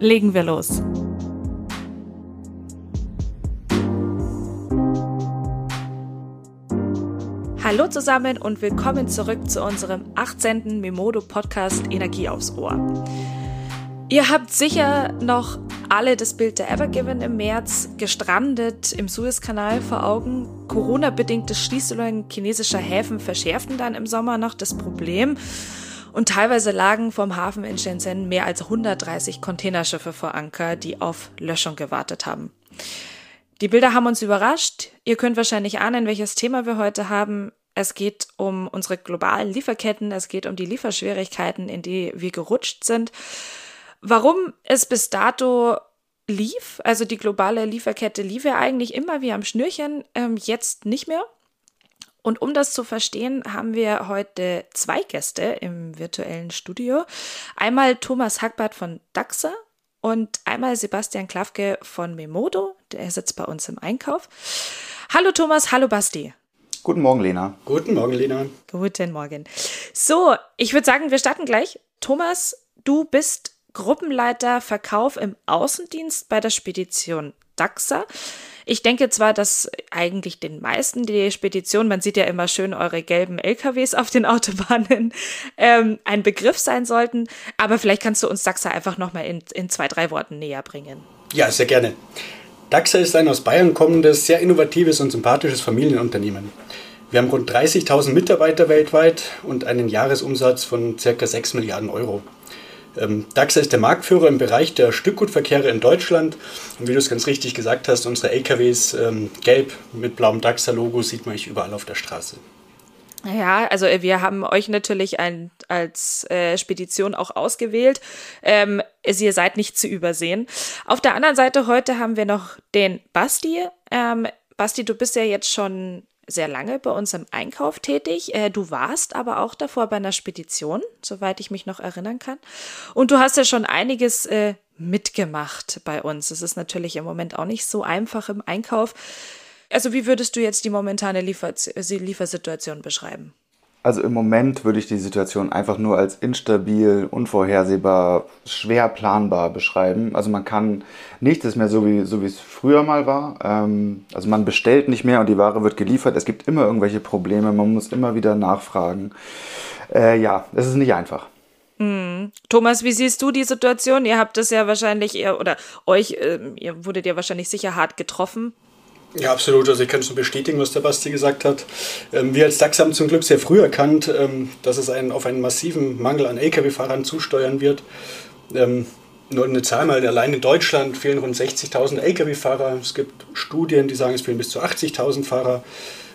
Legen wir los. Hallo zusammen und willkommen zurück zu unserem 18. Memodo Podcast Energie aufs Ohr. Ihr habt sicher noch alle das Bild der Evergiven im März gestrandet im Suezkanal vor Augen. Corona-bedingte Schließungen chinesischer Häfen verschärften dann im Sommer noch das Problem. Und teilweise lagen vom Hafen in Shenzhen mehr als 130 Containerschiffe vor Anker, die auf Löschung gewartet haben. Die Bilder haben uns überrascht. Ihr könnt wahrscheinlich ahnen, welches Thema wir heute haben. Es geht um unsere globalen Lieferketten, es geht um die Lieferschwierigkeiten, in die wir gerutscht sind. Warum es bis dato lief, also die globale Lieferkette lief ja eigentlich immer wie am Schnürchen, ähm, jetzt nicht mehr. Und um das zu verstehen, haben wir heute zwei Gäste im virtuellen Studio. Einmal Thomas Hackbart von DAXA und einmal Sebastian Klafke von Memodo. Der sitzt bei uns im Einkauf. Hallo Thomas, hallo Basti. Guten Morgen, Lena. Guten Morgen, Lena. Guten Morgen. So, ich würde sagen, wir starten gleich. Thomas, du bist Gruppenleiter Verkauf im Außendienst bei der Spedition DAXA. Ich denke zwar, dass eigentlich den meisten die Spedition, man sieht ja immer schön eure gelben LKWs auf den Autobahnen, ähm, ein Begriff sein sollten, aber vielleicht kannst du uns DAXA einfach nochmal in, in zwei, drei Worten näher bringen. Ja, sehr gerne. DAXA ist ein aus Bayern kommendes, sehr innovatives und sympathisches Familienunternehmen. Wir haben rund 30.000 Mitarbeiter weltweit und einen Jahresumsatz von ca. 6 Milliarden Euro. Ähm, DAXA ist der Marktführer im Bereich der Stückgutverkehre in Deutschland. Und wie du es ganz richtig gesagt hast, unsere LKWs ähm, gelb mit blauem DAXA-Logo sieht man überall auf der Straße. Ja, also äh, wir haben euch natürlich ein, als äh, Spedition auch ausgewählt. Ähm, ihr seid nicht zu übersehen. Auf der anderen Seite heute haben wir noch den Basti. Ähm, Basti, du bist ja jetzt schon sehr lange bei uns im Einkauf tätig. Äh, du warst aber auch davor bei einer Spedition, soweit ich mich noch erinnern kann. Und du hast ja schon einiges äh, mitgemacht bei uns. Es ist natürlich im Moment auch nicht so einfach im Einkauf. Also wie würdest du jetzt die momentane Liefer Liefersituation beschreiben? Also im Moment würde ich die Situation einfach nur als instabil, unvorhersehbar, schwer planbar beschreiben. Also man kann nichts ist mehr so wie, so wie es früher mal war. Ähm, also man bestellt nicht mehr und die Ware wird geliefert. Es gibt immer irgendwelche Probleme, man muss immer wieder nachfragen. Äh, ja, es ist nicht einfach. Hm. Thomas, wie siehst du die Situation? Ihr habt es ja wahrscheinlich, ihr, oder euch, äh, ihr wurdet ja wahrscheinlich sicher hart getroffen. Ja, absolut. Also ich kann nur bestätigen, was der Basti gesagt hat. Ähm, wir als DAX haben zum Glück sehr früh erkannt, ähm, dass es einen, auf einen massiven Mangel an Lkw-Fahrern zusteuern wird. Ähm, nur eine Zahl mal, allein in Deutschland fehlen rund 60.000 Lkw-Fahrer. Es gibt Studien, die sagen, es fehlen bis zu 80.000 Fahrer.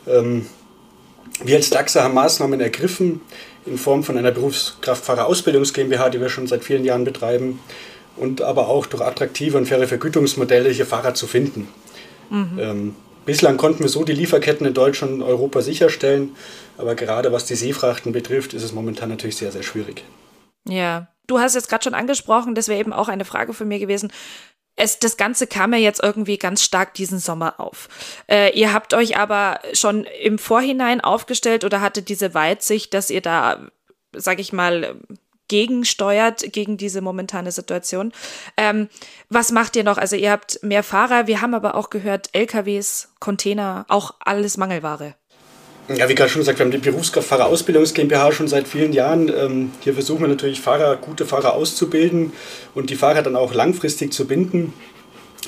Wir als DAXer haben Maßnahmen ergriffen in Form von einer Berufskraftfahrerausbildungs GmbH, die wir schon seit vielen Jahren betreiben, und aber auch durch attraktive und faire Vergütungsmodelle hier Fahrer zu finden. Mhm. Ähm, bislang konnten wir so die Lieferketten in Deutschland und Europa sicherstellen, aber gerade was die Seefrachten betrifft, ist es momentan natürlich sehr, sehr schwierig. Ja, du hast jetzt gerade schon angesprochen, das wäre eben auch eine Frage von mir gewesen. Es, das Ganze kam ja jetzt irgendwie ganz stark diesen Sommer auf. Äh, ihr habt euch aber schon im Vorhinein aufgestellt oder hattet diese Weitsicht, dass ihr da, sag ich mal, gegensteuert gegen diese momentane Situation. Ähm, was macht ihr noch? Also ihr habt mehr Fahrer, wir haben aber auch gehört, LKWs, Container, auch alles Mangelware. Ja, wie gerade schon gesagt, wir haben die Berufskraftfahrerausbildungs GmbH schon seit vielen Jahren. Ähm, hier versuchen wir natürlich Fahrer, gute Fahrer auszubilden und die Fahrer dann auch langfristig zu binden.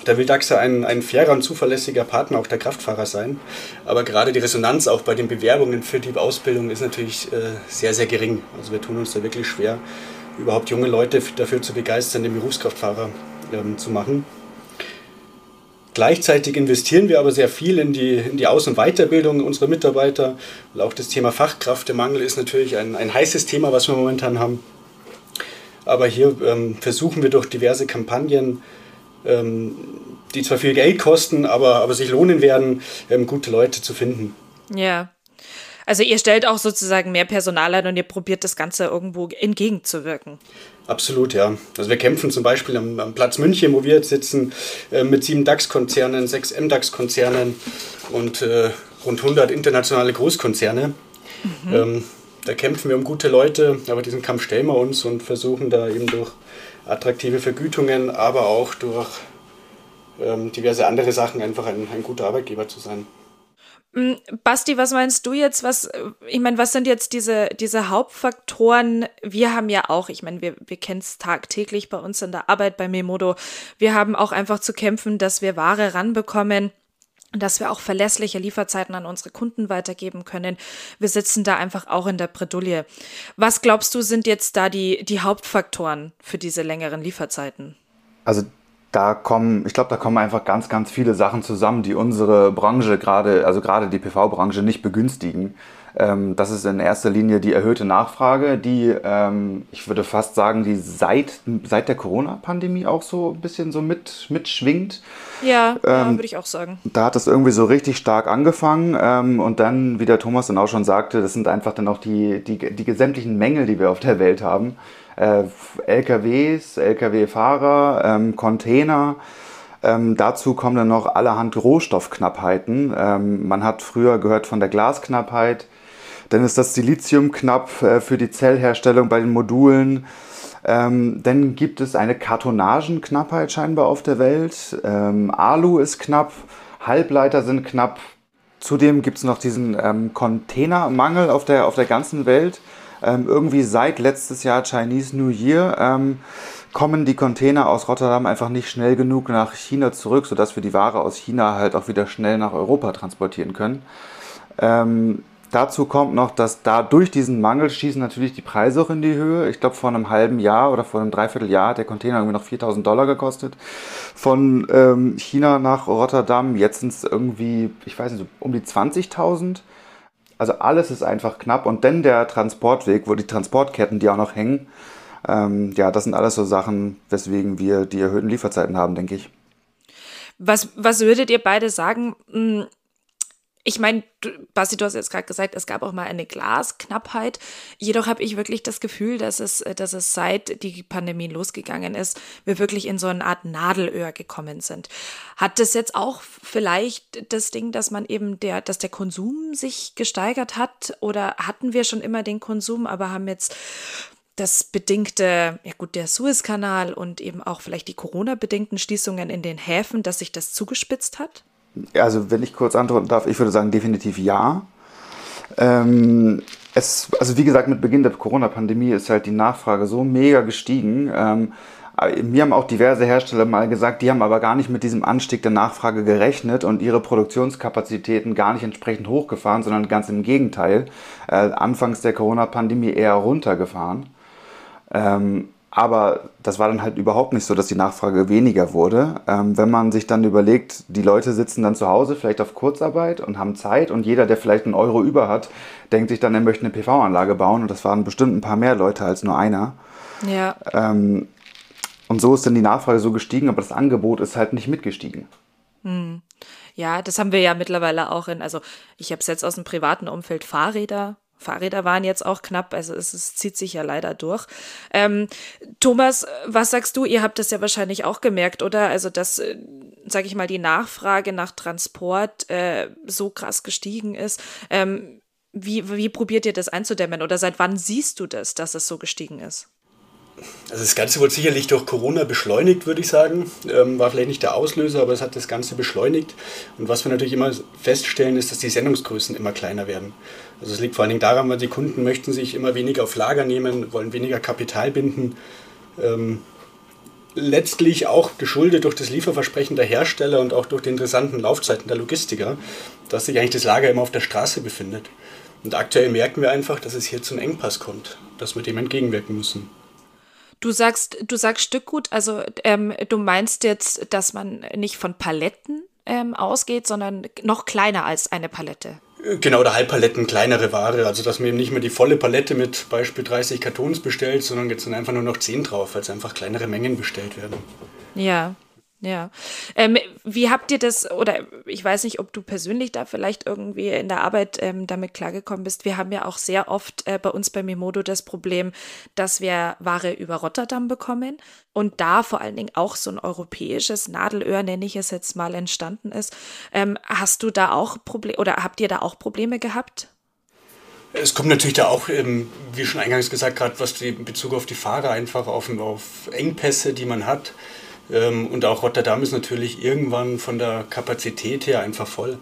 Da will DAXA ein, ein fairer und zuverlässiger Partner auch der Kraftfahrer sein. Aber gerade die Resonanz auch bei den Bewerbungen für die Ausbildung ist natürlich äh, sehr, sehr gering. Also wir tun uns da wirklich schwer, überhaupt junge Leute dafür zu begeistern, den Berufskraftfahrer ähm, zu machen. Gleichzeitig investieren wir aber sehr viel in die, in die Aus- und Weiterbildung unserer Mitarbeiter. Und auch das Thema Fachkräftemangel ist natürlich ein, ein heißes Thema, was wir momentan haben. Aber hier ähm, versuchen wir durch diverse Kampagnen, ähm, die zwar viel Geld kosten, aber, aber sich lohnen werden, ähm, gute Leute zu finden. Ja. Also ihr stellt auch sozusagen mehr Personal ein und ihr probiert das Ganze irgendwo entgegenzuwirken. Absolut, ja. Also wir kämpfen zum Beispiel am, am Platz München, wo wir jetzt sitzen, äh, mit sieben DAX-Konzernen, sechs MDAX-Konzernen und äh, rund 100 internationale Großkonzerne. Mhm. Ähm, da kämpfen wir um gute Leute, aber diesen Kampf stellen wir uns und versuchen da eben durch attraktive Vergütungen, aber auch durch ähm, diverse andere Sachen einfach ein, ein guter Arbeitgeber zu sein. Mm, Basti, was meinst du jetzt? Was, ich meine, was sind jetzt diese, diese Hauptfaktoren? Wir haben ja auch, ich meine, wir, wir kennen es tagtäglich bei uns in der Arbeit bei Memodo. Wir haben auch einfach zu kämpfen, dass wir Ware ranbekommen dass wir auch verlässliche Lieferzeiten an unsere Kunden weitergeben können. Wir sitzen da einfach auch in der Bredouille. Was glaubst du, sind jetzt da die, die Hauptfaktoren für diese längeren Lieferzeiten? Also da kommen, ich glaube, da kommen einfach ganz, ganz viele Sachen zusammen, die unsere Branche gerade, also gerade die PV-Branche nicht begünstigen. Ähm, das ist in erster Linie die erhöhte Nachfrage, die, ähm, ich würde fast sagen, die seit, seit der Corona-Pandemie auch so ein bisschen so mit, mitschwingt. Ja, ähm, ja würde ich auch sagen. Da hat es irgendwie so richtig stark angefangen ähm, und dann, wie der Thomas dann auch schon sagte, das sind einfach dann auch die, die, die sämtlichen Mängel, die wir auf der Welt haben äh, LKWs, LKW-Fahrer, ähm, Container. Ähm, dazu kommen dann noch allerhand Rohstoffknappheiten. Ähm, man hat früher gehört von der Glasknappheit. Dann ist das Silizium knapp äh, für die Zellherstellung bei den Modulen. Ähm, dann gibt es eine Kartonagenknappheit scheinbar auf der Welt. Ähm, Alu ist knapp, Halbleiter sind knapp. Zudem gibt es noch diesen ähm, Containermangel auf der, auf der ganzen Welt ähm, irgendwie seit letztes Jahr Chinese New Year ähm, kommen die Container aus Rotterdam einfach nicht schnell genug nach China zurück, sodass wir die Ware aus China halt auch wieder schnell nach Europa transportieren können. Ähm, dazu kommt noch, dass da durch diesen Mangel schießen natürlich die Preise auch in die Höhe. Ich glaube, vor einem halben Jahr oder vor einem Dreivierteljahr hat der Container irgendwie noch 4000 Dollar gekostet. Von ähm, China nach Rotterdam, jetzt sind es irgendwie, ich weiß nicht, um die 20.000. Also alles ist einfach knapp und dann der Transportweg, wo die Transportketten, die auch noch hängen, ähm, ja, das sind alles so Sachen, weswegen wir die erhöhten Lieferzeiten haben, denke ich. Was, was würdet ihr beide sagen? Ich meine, Basti, du hast jetzt gerade gesagt, es gab auch mal eine Glasknappheit. Jedoch habe ich wirklich das Gefühl, dass es, dass es seit die Pandemie losgegangen ist, wir wirklich in so eine Art Nadelöhr gekommen sind. Hat das jetzt auch vielleicht das Ding, dass man eben der, dass der Konsum sich gesteigert hat? Oder hatten wir schon immer den Konsum, aber haben jetzt das bedingte, ja gut, der Suezkanal und eben auch vielleicht die Corona-bedingten Schließungen in den Häfen, dass sich das zugespitzt hat? Also, wenn ich kurz antworten darf, ich würde sagen, definitiv ja. Ähm, es, also wie gesagt, mit Beginn der Corona-Pandemie ist halt die Nachfrage so mega gestiegen. Ähm, mir haben auch diverse Hersteller mal gesagt, die haben aber gar nicht mit diesem Anstieg der Nachfrage gerechnet und ihre Produktionskapazitäten gar nicht entsprechend hochgefahren, sondern ganz im Gegenteil, äh, anfangs der Corona-Pandemie eher runtergefahren. Ähm, aber das war dann halt überhaupt nicht so, dass die Nachfrage weniger wurde. Ähm, wenn man sich dann überlegt, die Leute sitzen dann zu Hause vielleicht auf Kurzarbeit und haben Zeit und jeder, der vielleicht einen Euro über hat, denkt sich dann, er möchte eine PV-Anlage bauen und das waren bestimmt ein paar mehr Leute als nur einer. Ja. Ähm, und so ist dann die Nachfrage so gestiegen, aber das Angebot ist halt nicht mitgestiegen. Hm. Ja, das haben wir ja mittlerweile auch in, also ich habe es jetzt aus dem privaten Umfeld Fahrräder Fahrräder waren jetzt auch knapp, also es, es zieht sich ja leider durch. Ähm, Thomas, was sagst du? Ihr habt das ja wahrscheinlich auch gemerkt, oder? Also, dass, äh, sage ich mal, die Nachfrage nach Transport äh, so krass gestiegen ist. Ähm, wie, wie probiert ihr das einzudämmen oder seit wann siehst du das, dass es so gestiegen ist? Also das Ganze wurde sicherlich durch Corona beschleunigt, würde ich sagen. Ähm, war vielleicht nicht der Auslöser, aber es hat das Ganze beschleunigt. Und was wir natürlich immer feststellen, ist, dass die Sendungsgrößen immer kleiner werden. Also es liegt vor allen Dingen daran, weil die Kunden möchten sich immer weniger auf Lager nehmen, wollen weniger Kapital binden. Ähm, letztlich auch geschuldet durch das Lieferversprechen der Hersteller und auch durch die interessanten Laufzeiten der Logistiker, dass sich eigentlich das Lager immer auf der Straße befindet. Und aktuell merken wir einfach, dass es hier zum Engpass kommt, dass wir dem entgegenwirken müssen. Du sagst, du sagst Stückgut, also ähm, du meinst jetzt, dass man nicht von Paletten ähm, ausgeht, sondern noch kleiner als eine Palette. Genau, oder Halbpaletten, kleinere Ware. Also, dass man eben nicht mehr die volle Palette mit Beispiel 30 Kartons bestellt, sondern jetzt sind einfach nur noch 10 drauf, weil es einfach kleinere Mengen bestellt werden. Ja, ja. Ähm, wie habt ihr das, oder ich weiß nicht, ob du persönlich da vielleicht irgendwie in der Arbeit ähm, damit klargekommen bist. Wir haben ja auch sehr oft äh, bei uns bei Mimodo das Problem, dass wir Ware über Rotterdam bekommen und da vor allen Dingen auch so ein europäisches Nadelöhr, nenne ich es jetzt mal, entstanden ist. Ähm, hast du da auch Probleme oder habt ihr da auch Probleme gehabt? Es kommt natürlich da auch, ähm, wie schon eingangs gesagt, gerade was die in Bezug auf die Fahrer einfach auf, auf Engpässe, die man hat. Ähm, und auch Rotterdam ist natürlich irgendwann von der Kapazität her einfach voll.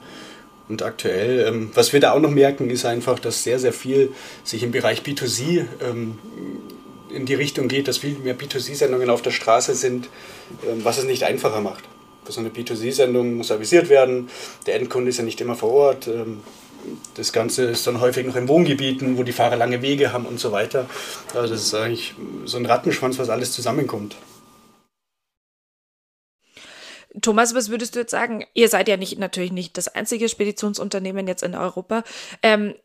Und aktuell, ähm, was wir da auch noch merken, ist einfach, dass sehr, sehr viel sich im Bereich B2C ähm, in die Richtung geht, dass viel mehr B2C-Sendungen auf der Straße sind, was es nicht einfacher macht. So eine B2C-Sendung muss avisiert werden, der Endkunde ist ja nicht immer vor Ort. Das Ganze ist dann häufig noch in Wohngebieten, wo die Fahrer lange Wege haben und so weiter. Also das ist eigentlich so ein Rattenschwanz, was alles zusammenkommt. Thomas, was würdest du jetzt sagen? Ihr seid ja nicht natürlich nicht das einzige Speditionsunternehmen jetzt in Europa. Ähm,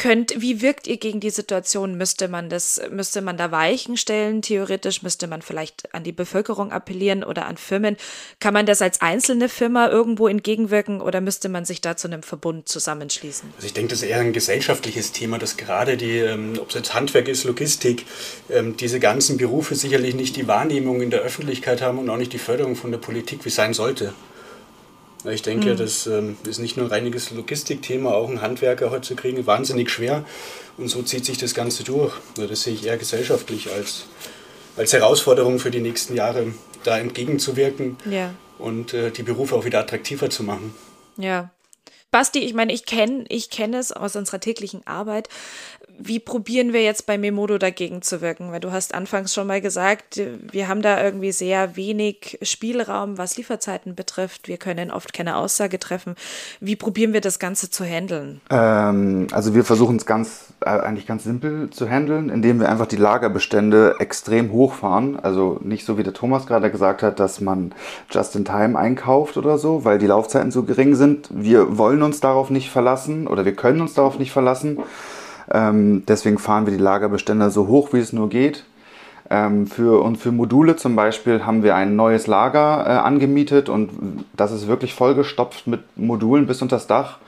könnt, wie wirkt ihr gegen die Situation? Müsste man das, müsste man da Weichen stellen? Theoretisch müsste man vielleicht an die Bevölkerung appellieren oder an Firmen. Kann man das als einzelne Firma irgendwo entgegenwirken oder müsste man sich da zu einem Verbund zusammenschließen? Also ich denke, das ist eher ein gesellschaftliches Thema, dass gerade die, ähm, ob es jetzt Handwerk ist, Logistik, ähm, diese ganzen Berufe sicherlich nicht die Wahrnehmung in der Öffentlichkeit haben und auch nicht die Förderung von der Politik, wie es sein sollte. Ich denke, mhm. das ähm, ist nicht nur ein reiniges Logistikthema, auch ein Handwerker heute zu kriegen, wahnsinnig schwer. Und so zieht sich das Ganze durch. Das sehe ich eher gesellschaftlich als, als Herausforderung für die nächsten Jahre, da entgegenzuwirken ja. und äh, die Berufe auch wieder attraktiver zu machen. Ja, Basti, ich meine, ich kenne ich kenn es aus unserer täglichen Arbeit. Wie probieren wir jetzt bei Memodo dagegen zu wirken? Weil du hast anfangs schon mal gesagt, wir haben da irgendwie sehr wenig Spielraum, was Lieferzeiten betrifft. Wir können oft keine Aussage treffen. Wie probieren wir das Ganze zu handeln? Ähm, also wir versuchen es ganz, äh, eigentlich ganz simpel zu handeln, indem wir einfach die Lagerbestände extrem hochfahren. Also nicht so wie der Thomas gerade gesagt hat, dass man just in time einkauft oder so, weil die Laufzeiten so gering sind. Wir wollen wollen uns darauf nicht verlassen oder wir können uns darauf nicht verlassen. Ähm, deswegen fahren wir die Lagerbestände so hoch, wie es nur geht. Ähm, für, und für Module zum Beispiel haben wir ein neues Lager äh, angemietet und das ist wirklich vollgestopft mit Modulen bis unter das Dach.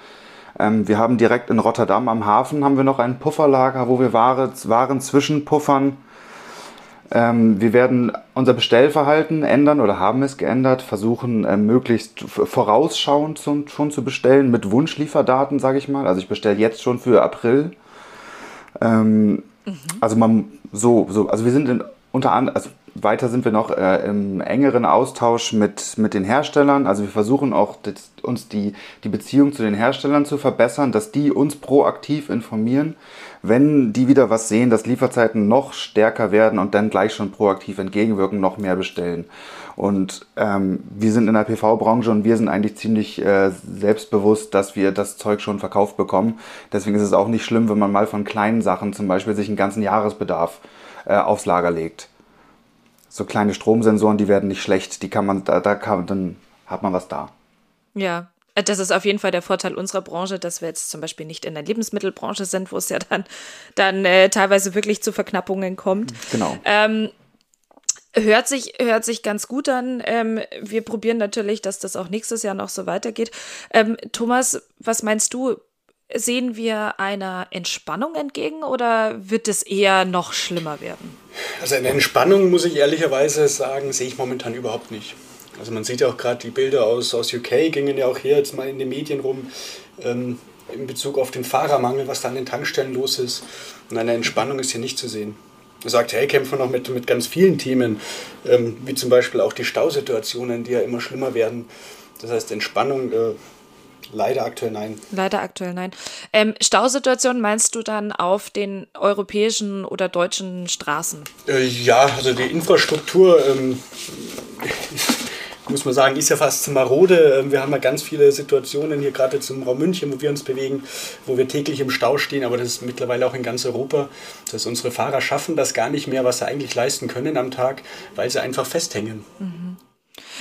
Ähm, wir haben direkt in Rotterdam am Hafen haben wir noch ein Pufferlager, wo wir Ware, Waren zwischenpuffern. Ähm, wir werden unser Bestellverhalten ändern oder haben es geändert, versuchen äh, möglichst vorausschauend zu, schon zu bestellen mit Wunschlieferdaten, sage ich mal. Also ich bestelle jetzt schon für April. Ähm, mhm. Also man so, so, also wir sind in, unter anderem, also weiter sind wir noch äh, im engeren Austausch mit, mit den Herstellern. Also wir versuchen auch das, uns die, die Beziehung zu den Herstellern zu verbessern, dass die uns proaktiv informieren, wenn die wieder was sehen, dass Lieferzeiten noch stärker werden und dann gleich schon proaktiv entgegenwirken, noch mehr bestellen. Und ähm, wir sind in der PV-Branche und wir sind eigentlich ziemlich äh, selbstbewusst, dass wir das Zeug schon verkauft bekommen. Deswegen ist es auch nicht schlimm, wenn man mal von kleinen Sachen zum Beispiel sich einen ganzen Jahresbedarf äh, aufs Lager legt so kleine Stromsensoren, die werden nicht schlecht. Die kann man, da, da kann, dann hat man was da. Ja, das ist auf jeden Fall der Vorteil unserer Branche, dass wir jetzt zum Beispiel nicht in der Lebensmittelbranche sind, wo es ja dann, dann äh, teilweise wirklich zu Verknappungen kommt. Genau. Ähm, hört sich, hört sich ganz gut an. Ähm, wir probieren natürlich, dass das auch nächstes Jahr noch so weitergeht. Ähm, Thomas, was meinst du? Sehen wir einer Entspannung entgegen oder wird es eher noch schlimmer werden? Also eine Entspannung, muss ich ehrlicherweise sagen, sehe ich momentan überhaupt nicht. Also man sieht ja auch gerade die Bilder aus, aus UK, gingen ja auch hier jetzt mal in den Medien rum, ähm, in Bezug auf den Fahrermangel, was da an den Tankstellen los ist. Und eine Entspannung ist hier nicht zu sehen. Er sagt, hey, kämpfen noch mit, mit ganz vielen Themen, ähm, wie zum Beispiel auch die Stausituationen, die ja immer schlimmer werden. Das heißt, Entspannung äh, Leider aktuell nein. Leider aktuell nein. Ähm, Stausituation meinst du dann auf den europäischen oder deutschen Straßen? Äh, ja, also die Infrastruktur, ähm, muss man sagen, ist ja fast marode. Ähm, wir haben ja ganz viele Situationen hier gerade zum Raum München, wo wir uns bewegen, wo wir täglich im Stau stehen, aber das ist mittlerweile auch in ganz Europa. Das heißt, unsere Fahrer schaffen das gar nicht mehr, was sie eigentlich leisten können am Tag, weil sie einfach festhängen. Mhm.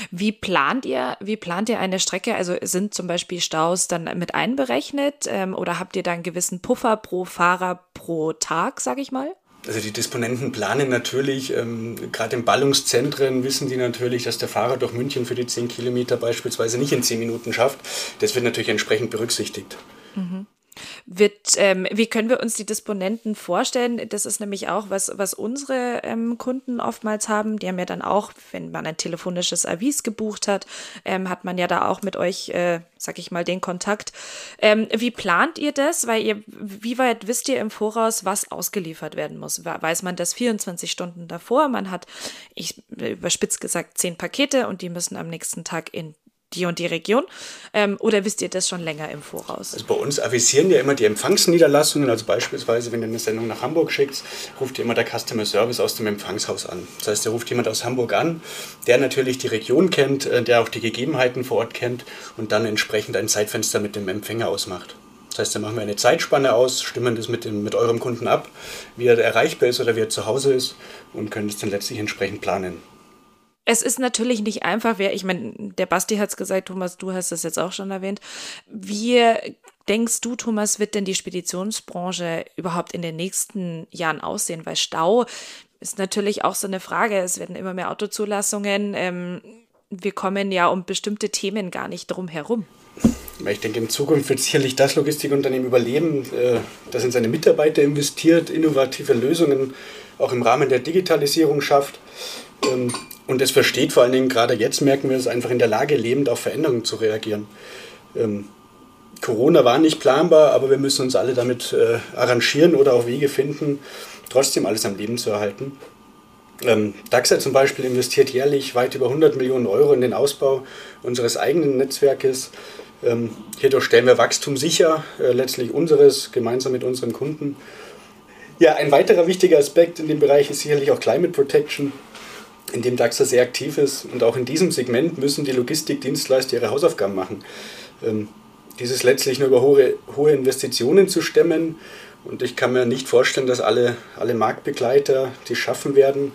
Wie plant ihr, wie plant ihr eine Strecke? Also sind zum Beispiel Staus dann mit einberechnet ähm, oder habt ihr da einen gewissen Puffer pro Fahrer pro Tag, sag ich mal? Also die Disponenten planen natürlich, ähm, gerade in Ballungszentren wissen die natürlich, dass der Fahrer durch München für die 10 Kilometer beispielsweise nicht in 10 Minuten schafft. Das wird natürlich entsprechend berücksichtigt. Mhm. Wird, ähm, wie können wir uns die Disponenten vorstellen? Das ist nämlich auch was, was unsere ähm, Kunden oftmals haben. Die haben ja dann auch, wenn man ein telefonisches Avis gebucht hat, ähm, hat man ja da auch mit euch, äh, sag ich mal, den Kontakt. Ähm, wie plant ihr das? Weil ihr, wie weit wisst ihr im Voraus, was ausgeliefert werden muss? Weiß man das 24 Stunden davor? Man hat, ich überspitzt gesagt, zehn Pakete und die müssen am nächsten Tag in die und die Region? Ähm, oder wisst ihr das schon länger im Voraus? Also bei uns avisieren ja immer die Empfangsniederlassungen. Also beispielsweise, wenn du eine Sendung nach Hamburg schickst, ruft dir immer der Customer Service aus dem Empfangshaus an. Das heißt, der ruft jemand aus Hamburg an, der natürlich die Region kennt, äh, der auch die Gegebenheiten vor Ort kennt und dann entsprechend ein Zeitfenster mit dem Empfänger ausmacht. Das heißt, dann machen wir eine Zeitspanne aus, stimmen das mit, dem, mit eurem Kunden ab, wie er erreichbar ist oder wie er zu Hause ist und können das dann letztlich entsprechend planen. Es ist natürlich nicht einfach, wer, ich meine, der Basti hat es gesagt, Thomas, du hast es jetzt auch schon erwähnt. Wie denkst du, Thomas, wird denn die Speditionsbranche überhaupt in den nächsten Jahren aussehen? Weil Stau ist natürlich auch so eine Frage. Es werden immer mehr Autozulassungen. Ähm, wir kommen ja um bestimmte Themen gar nicht drum herum. Ich denke, in Zukunft wird sicherlich das Logistikunternehmen überleben, äh, das in seine Mitarbeiter investiert, innovative Lösungen auch im Rahmen der Digitalisierung schafft. Ähm, und es versteht vor allen Dingen, gerade jetzt merken wir es einfach in der Lage, lebend auf Veränderungen zu reagieren. Ähm, Corona war nicht planbar, aber wir müssen uns alle damit äh, arrangieren oder auch Wege finden, trotzdem alles am Leben zu erhalten. Ähm, DAXA zum Beispiel investiert jährlich weit über 100 Millionen Euro in den Ausbau unseres eigenen Netzwerkes. Ähm, hierdurch stellen wir Wachstum sicher, äh, letztlich unseres, gemeinsam mit unseren Kunden. Ja, ein weiterer wichtiger Aspekt in dem Bereich ist sicherlich auch Climate Protection in dem DAXA sehr aktiv ist. Und auch in diesem Segment müssen die Logistikdienstleister ihre Hausaufgaben machen. Ähm, dieses letztlich nur über hohe, hohe Investitionen zu stemmen. Und ich kann mir nicht vorstellen, dass alle, alle Marktbegleiter die schaffen werden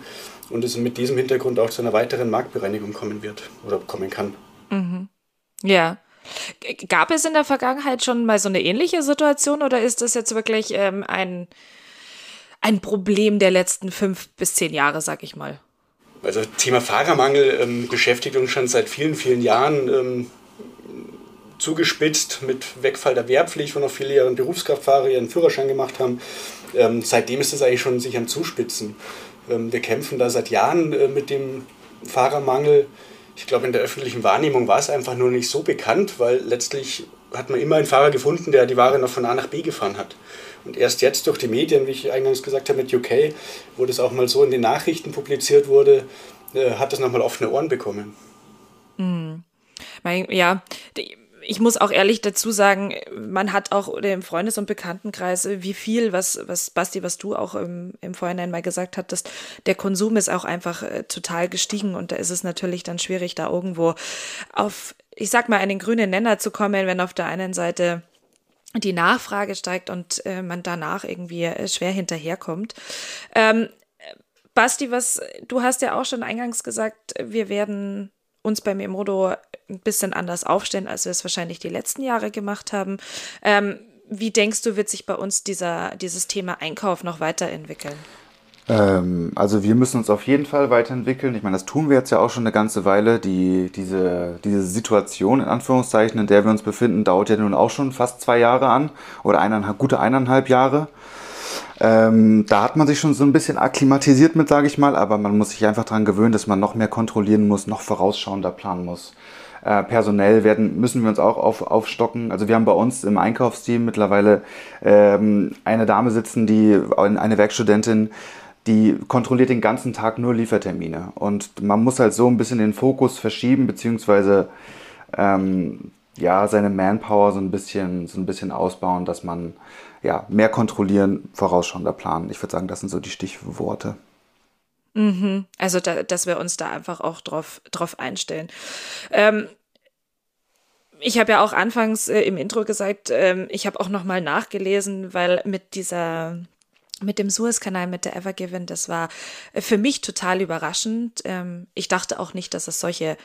und es mit diesem Hintergrund auch zu einer weiteren Marktbereinigung kommen wird oder kommen kann. Mhm. Ja. Gab es in der Vergangenheit schon mal so eine ähnliche Situation oder ist das jetzt wirklich ähm, ein, ein Problem der letzten fünf bis zehn Jahre, sag ich mal? Also Thema Fahrermangel ähm, beschäftigt uns schon seit vielen, vielen Jahren. Ähm, zugespitzt mit Wegfall der Wehrpflicht, wo noch viele Jahre Berufskraftfahrer ihren Führerschein gemacht haben. Ähm, seitdem ist es eigentlich schon sich am Zuspitzen. Ähm, wir kämpfen da seit Jahren äh, mit dem Fahrermangel. Ich glaube, in der öffentlichen Wahrnehmung war es einfach nur nicht so bekannt, weil letztlich hat man immer einen Fahrer gefunden, der die Ware noch von A nach B gefahren hat. Und erst jetzt durch die Medien, wie ich eingangs gesagt habe mit UK, wo das auch mal so in den Nachrichten publiziert wurde, äh, hat das nochmal offene Ohren bekommen. Mhm. Ja, ich muss auch ehrlich dazu sagen, man hat auch im Freundes- und Bekanntenkreis, wie viel, was, was Basti, was du auch im, im Vorhinein mal gesagt hattest, der Konsum ist auch einfach äh, total gestiegen und da ist es natürlich dann schwierig, da irgendwo auf, ich sag mal, einen grünen Nenner zu kommen, wenn auf der einen Seite die Nachfrage steigt und äh, man danach irgendwie äh, schwer hinterherkommt. Ähm, Basti, was du hast ja auch schon eingangs gesagt, wir werden uns beim Emodo ein bisschen anders aufstellen, als wir es wahrscheinlich die letzten Jahre gemacht haben. Ähm, wie denkst du, wird sich bei uns dieser, dieses Thema Einkauf noch weiterentwickeln? Ähm, also wir müssen uns auf jeden Fall weiterentwickeln. Ich meine, das tun wir jetzt ja auch schon eine ganze Weile. Die, diese, diese Situation, in Anführungszeichen, in der wir uns befinden, dauert ja nun auch schon fast zwei Jahre an oder eineinhalb, gute eineinhalb Jahre. Ähm, da hat man sich schon so ein bisschen akklimatisiert mit, sage ich mal, aber man muss sich einfach daran gewöhnen, dass man noch mehr kontrollieren muss, noch vorausschauender planen muss. Äh, personell werden, müssen wir uns auch auf, aufstocken. Also wir haben bei uns im Einkaufsteam mittlerweile ähm, eine Dame sitzen, die eine Werkstudentin, die kontrolliert den ganzen Tag nur Liefertermine. Und man muss halt so ein bisschen den Fokus verschieben, beziehungsweise ähm, ja, seine Manpower so ein bisschen, so ein bisschen ausbauen, dass man ja, mehr kontrollieren, vorausschauender planen. Ich würde sagen, das sind so die Stichworte. Mhm. Also, da, dass wir uns da einfach auch drauf, drauf einstellen. Ähm, ich habe ja auch anfangs äh, im Intro gesagt, ähm, ich habe auch noch mal nachgelesen, weil mit dieser mit dem Suezkanal, mit der Evergiven, das war für mich total überraschend. Ähm, ich dachte auch nicht, dass es solche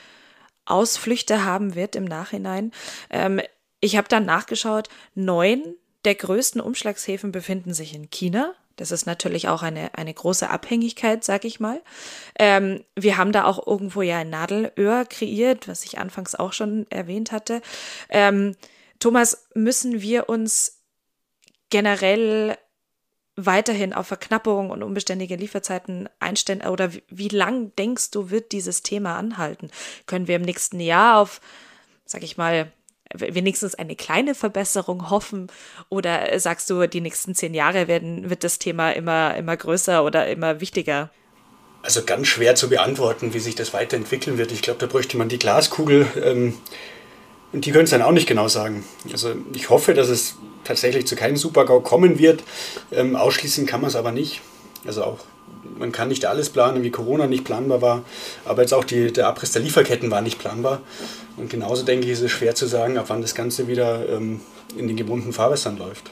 Ausflüchte haben wird im Nachhinein. Ähm, ich habe dann nachgeschaut, neun der größten Umschlagshäfen befinden sich in China. Das ist natürlich auch eine, eine große Abhängigkeit, sag ich mal. Ähm, wir haben da auch irgendwo ja ein Nadelöhr kreiert, was ich anfangs auch schon erwähnt hatte. Ähm, Thomas, müssen wir uns generell weiterhin auf Verknappung und unbeständige Lieferzeiten einstellen? Oder wie, wie lang denkst du, wird dieses Thema anhalten? Können wir im nächsten Jahr auf, sag ich mal, wenigstens eine kleine Verbesserung hoffen? Oder sagst du, die nächsten zehn Jahre werden, wird das Thema immer, immer größer oder immer wichtiger? Also ganz schwer zu beantworten, wie sich das weiterentwickeln wird. Ich glaube, da bräuchte man die Glaskugel. Ähm, und die können es dann auch nicht genau sagen. Also ich hoffe, dass es tatsächlich zu keinem Supergau kommen wird. Ähm, ausschließen kann man es aber nicht. Also auch man kann nicht alles planen, wie Corona nicht planbar war, aber jetzt auch die, der Abriss der Lieferketten war nicht planbar. Und genauso denke ich, ist es schwer zu sagen, ab wann das Ganze wieder ähm, in den gewohnten Fahrwässern läuft.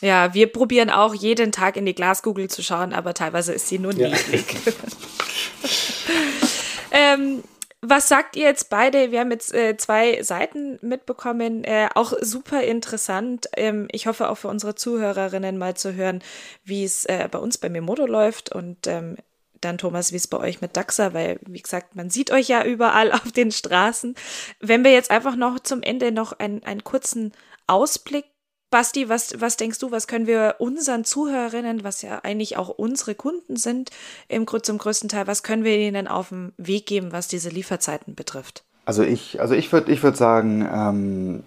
Ja, wir probieren auch jeden Tag in die Glaskugel zu schauen, aber teilweise ist sie nur niedrig. Ja. ähm, was sagt ihr jetzt beide? Wir haben jetzt äh, zwei Seiten mitbekommen, äh, auch super interessant. Ähm, ich hoffe auch für unsere Zuhörerinnen mal zu hören, wie es äh, bei uns bei Memodo läuft und ähm, dann Thomas, wie es bei euch mit Daxa, weil wie gesagt, man sieht euch ja überall auf den Straßen. Wenn wir jetzt einfach noch zum Ende noch einen, einen kurzen Ausblick Basti, was, was denkst du, was können wir unseren Zuhörerinnen, was ja eigentlich auch unsere Kunden sind, im, zum größten Teil, was können wir ihnen auf den Weg geben, was diese Lieferzeiten betrifft? Also ich, also ich würde ich würd sagen, ähm,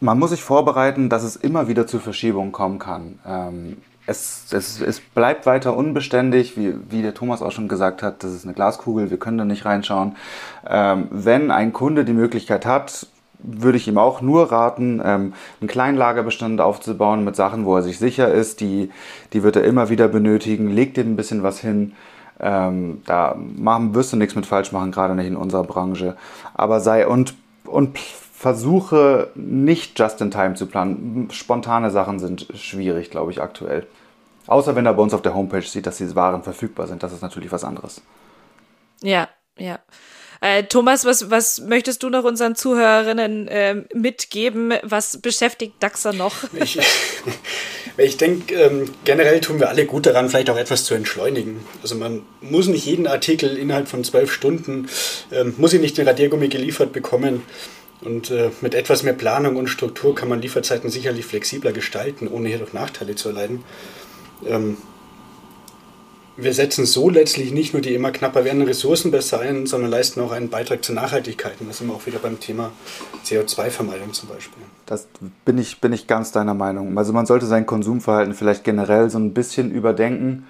man muss sich vorbereiten, dass es immer wieder zu Verschiebungen kommen kann. Ähm, es, es, es bleibt weiter unbeständig, wie, wie der Thomas auch schon gesagt hat, das ist eine Glaskugel, wir können da nicht reinschauen. Ähm, wenn ein Kunde die Möglichkeit hat, würde ich ihm auch nur raten, ähm, einen kleinen Lagerbestand aufzubauen mit Sachen, wo er sich sicher ist. Die, die wird er immer wieder benötigen. Leg dir ein bisschen was hin. Ähm, da machen, wirst du nichts mit falsch machen, gerade nicht in unserer Branche. Aber sei und, und versuche nicht just in time zu planen. Spontane Sachen sind schwierig, glaube ich, aktuell. Außer wenn er bei uns auf der Homepage sieht, dass diese Waren verfügbar sind. Das ist natürlich was anderes. Ja, ja. Äh, Thomas, was, was möchtest du noch unseren Zuhörerinnen äh, mitgeben? Was beschäftigt Daxa noch? Ich, ich denke, ähm, generell tun wir alle gut daran, vielleicht auch etwas zu entschleunigen. Also man muss nicht jeden Artikel innerhalb von zwölf Stunden, ähm, muss ich nicht den Radiergummi geliefert bekommen. Und äh, mit etwas mehr Planung und Struktur kann man Lieferzeiten sicherlich flexibler gestalten, ohne hierdurch Nachteile zu erleiden. Ähm, wir setzen so letztlich nicht nur die immer knapper werdenden Ressourcen besser ein, sondern leisten auch einen Beitrag zur Nachhaltigkeit. Und das sind wir auch wieder beim Thema CO2-Vermeidung zum Beispiel. Das bin ich, bin ich ganz deiner Meinung. Also man sollte sein Konsumverhalten vielleicht generell so ein bisschen überdenken.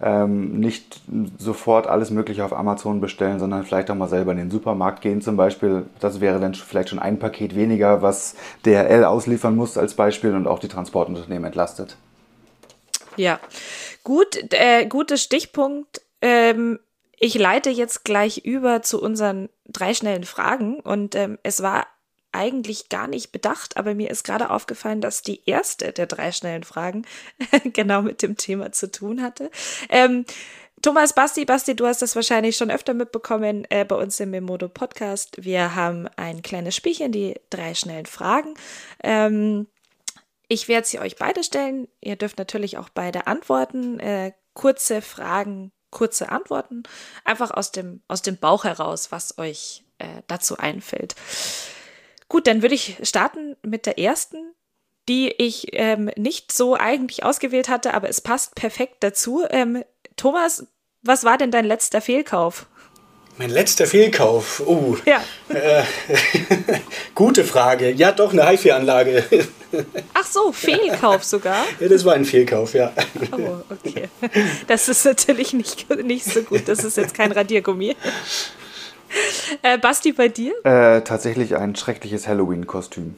Ähm, nicht sofort alles Mögliche auf Amazon bestellen, sondern vielleicht auch mal selber in den Supermarkt gehen zum Beispiel. Das wäre dann vielleicht schon ein Paket weniger, was DRL ausliefern muss als Beispiel und auch die Transportunternehmen entlastet. Ja, Gut, äh, guter Stichpunkt. Ähm, ich leite jetzt gleich über zu unseren drei schnellen Fragen und ähm, es war eigentlich gar nicht bedacht, aber mir ist gerade aufgefallen, dass die erste der drei schnellen Fragen genau mit dem Thema zu tun hatte. Ähm, Thomas, Basti, Basti, du hast das wahrscheinlich schon öfter mitbekommen äh, bei uns im Memodo Podcast. Wir haben ein kleines Spielchen, die drei schnellen Fragen. Ähm, ich werde sie euch beide stellen. Ihr dürft natürlich auch beide antworten. Äh, kurze Fragen, kurze Antworten. Einfach aus dem, aus dem Bauch heraus, was euch äh, dazu einfällt. Gut, dann würde ich starten mit der ersten, die ich ähm, nicht so eigentlich ausgewählt hatte, aber es passt perfekt dazu. Ähm, Thomas, was war denn dein letzter Fehlkauf? Mein letzter Fehlkauf. Oh. Ja. Äh, gute Frage. Ja, doch, eine HiFi-Anlage. Ach so, Fehlkauf sogar? Ja, das war ein Fehlkauf, ja. Oh, okay. Das ist natürlich nicht, nicht so gut. Das ist jetzt kein Radiergummi. Äh, Basti, bei dir? Äh, tatsächlich ein schreckliches Halloween-Kostüm.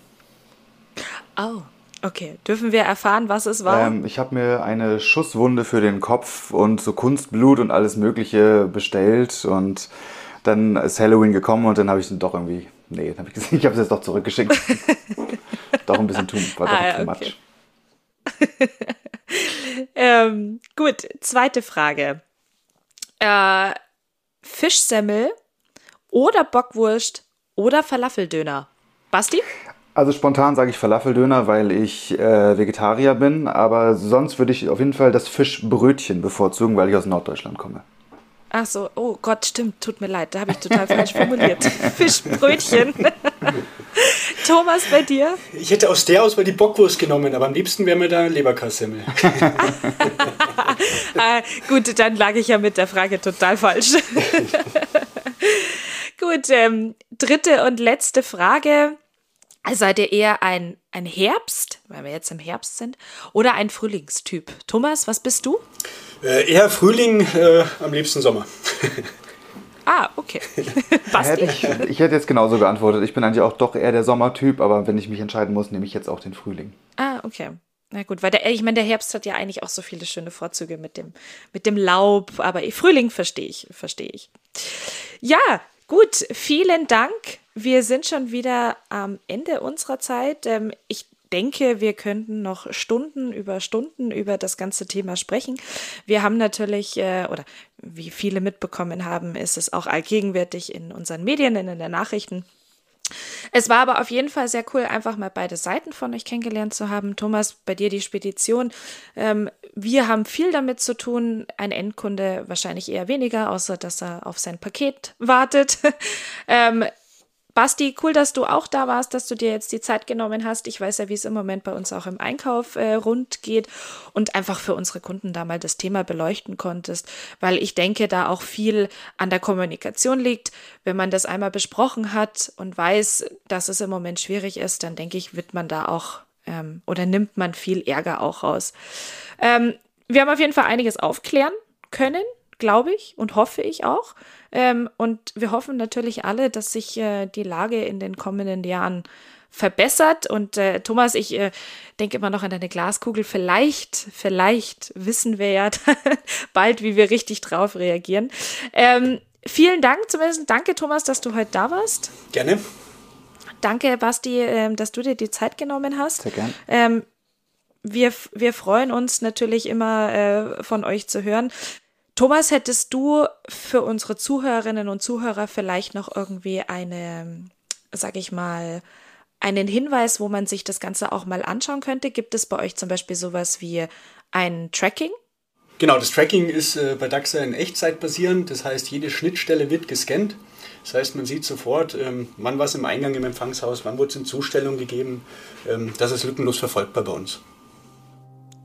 Oh. Okay, dürfen wir erfahren, was es war? Ähm, ich habe mir eine Schusswunde für den Kopf und so Kunstblut und alles Mögliche bestellt und dann ist Halloween gekommen und dann habe ich es doch irgendwie, nee, hab ich, ich habe es jetzt doch zurückgeschickt. doch ein bisschen too, war doch ah, too okay. much. ähm, gut, zweite Frage. Äh, Fischsemmel oder Bockwurst oder Falafeldöner? Basti? Also spontan sage ich Falafeldöner, weil ich äh, Vegetarier bin, aber sonst würde ich auf jeden Fall das Fischbrötchen bevorzugen, weil ich aus Norddeutschland komme. Ach so, oh Gott, stimmt, tut mir leid, da habe ich total falsch formuliert. Fischbrötchen. Thomas, bei dir? Ich hätte aus der Auswahl die Bockwurst genommen, aber am liebsten wäre mir da Leberkassemmel. ah, gut, dann lag ich ja mit der Frage total falsch. gut, ähm, dritte und letzte Frage. Seid ihr eher ein, ein Herbst, weil wir jetzt im Herbst sind, oder ein Frühlingstyp? Thomas, was bist du? Äh, eher Frühling, äh, am liebsten Sommer. ah, okay. Hätte ich, ich hätte jetzt genauso geantwortet. Ich bin eigentlich auch doch eher der Sommertyp, aber wenn ich mich entscheiden muss, nehme ich jetzt auch den Frühling. Ah, okay. Na gut, weil der, ich meine, der Herbst hat ja eigentlich auch so viele schöne Vorzüge mit dem, mit dem Laub, aber Frühling verstehe ich, verstehe ich. Ja, gut, vielen Dank wir sind schon wieder am Ende unserer Zeit. Ähm, ich denke, wir könnten noch Stunden über Stunden über das ganze Thema sprechen. Wir haben natürlich, äh, oder wie viele mitbekommen haben, ist es auch allgegenwärtig in unseren Medien, in den Nachrichten. Es war aber auf jeden Fall sehr cool, einfach mal beide Seiten von euch kennengelernt zu haben. Thomas, bei dir die Spedition. Ähm, wir haben viel damit zu tun. Ein Endkunde wahrscheinlich eher weniger, außer dass er auf sein Paket wartet. ähm, Basti, cool, dass du auch da warst, dass du dir jetzt die Zeit genommen hast. Ich weiß ja, wie es im Moment bei uns auch im Einkauf äh, rund geht und einfach für unsere Kunden da mal das Thema beleuchten konntest, weil ich denke, da auch viel an der Kommunikation liegt. Wenn man das einmal besprochen hat und weiß, dass es im Moment schwierig ist, dann denke ich, wird man da auch ähm, oder nimmt man viel Ärger auch raus. Ähm, wir haben auf jeden Fall einiges aufklären können, glaube ich und hoffe ich auch. Ähm, und wir hoffen natürlich alle, dass sich äh, die Lage in den kommenden Jahren verbessert. Und äh, Thomas, ich äh, denke immer noch an deine Glaskugel. Vielleicht, vielleicht wissen wir ja bald, wie wir richtig drauf reagieren. Ähm, vielen Dank zumindest. Danke, Thomas, dass du heute da warst. Gerne. Danke, Basti, äh, dass du dir die Zeit genommen hast. Sehr gerne. Ähm, wir, wir freuen uns natürlich immer äh, von euch zu hören. Thomas, hättest du für unsere Zuhörerinnen und Zuhörer vielleicht noch irgendwie eine, sag ich mal, einen Hinweis, wo man sich das Ganze auch mal anschauen könnte? Gibt es bei euch zum Beispiel sowas wie ein Tracking? Genau, das Tracking ist äh, bei DAXA in Echtzeit basierend. Das heißt, jede Schnittstelle wird gescannt. Das heißt, man sieht sofort, ähm, wann war es im Eingang im Empfangshaus, wann wurde es in Zustellung gegeben. Ähm, das ist lückenlos verfolgbar bei uns.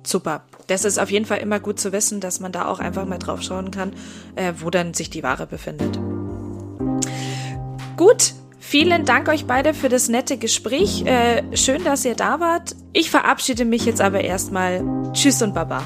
Super. Das ist auf jeden Fall immer gut zu wissen, dass man da auch einfach mal drauf schauen kann, äh, wo dann sich die Ware befindet. Gut, vielen Dank euch beide für das nette Gespräch. Äh, schön, dass ihr da wart. Ich verabschiede mich jetzt aber erstmal. Tschüss und Baba.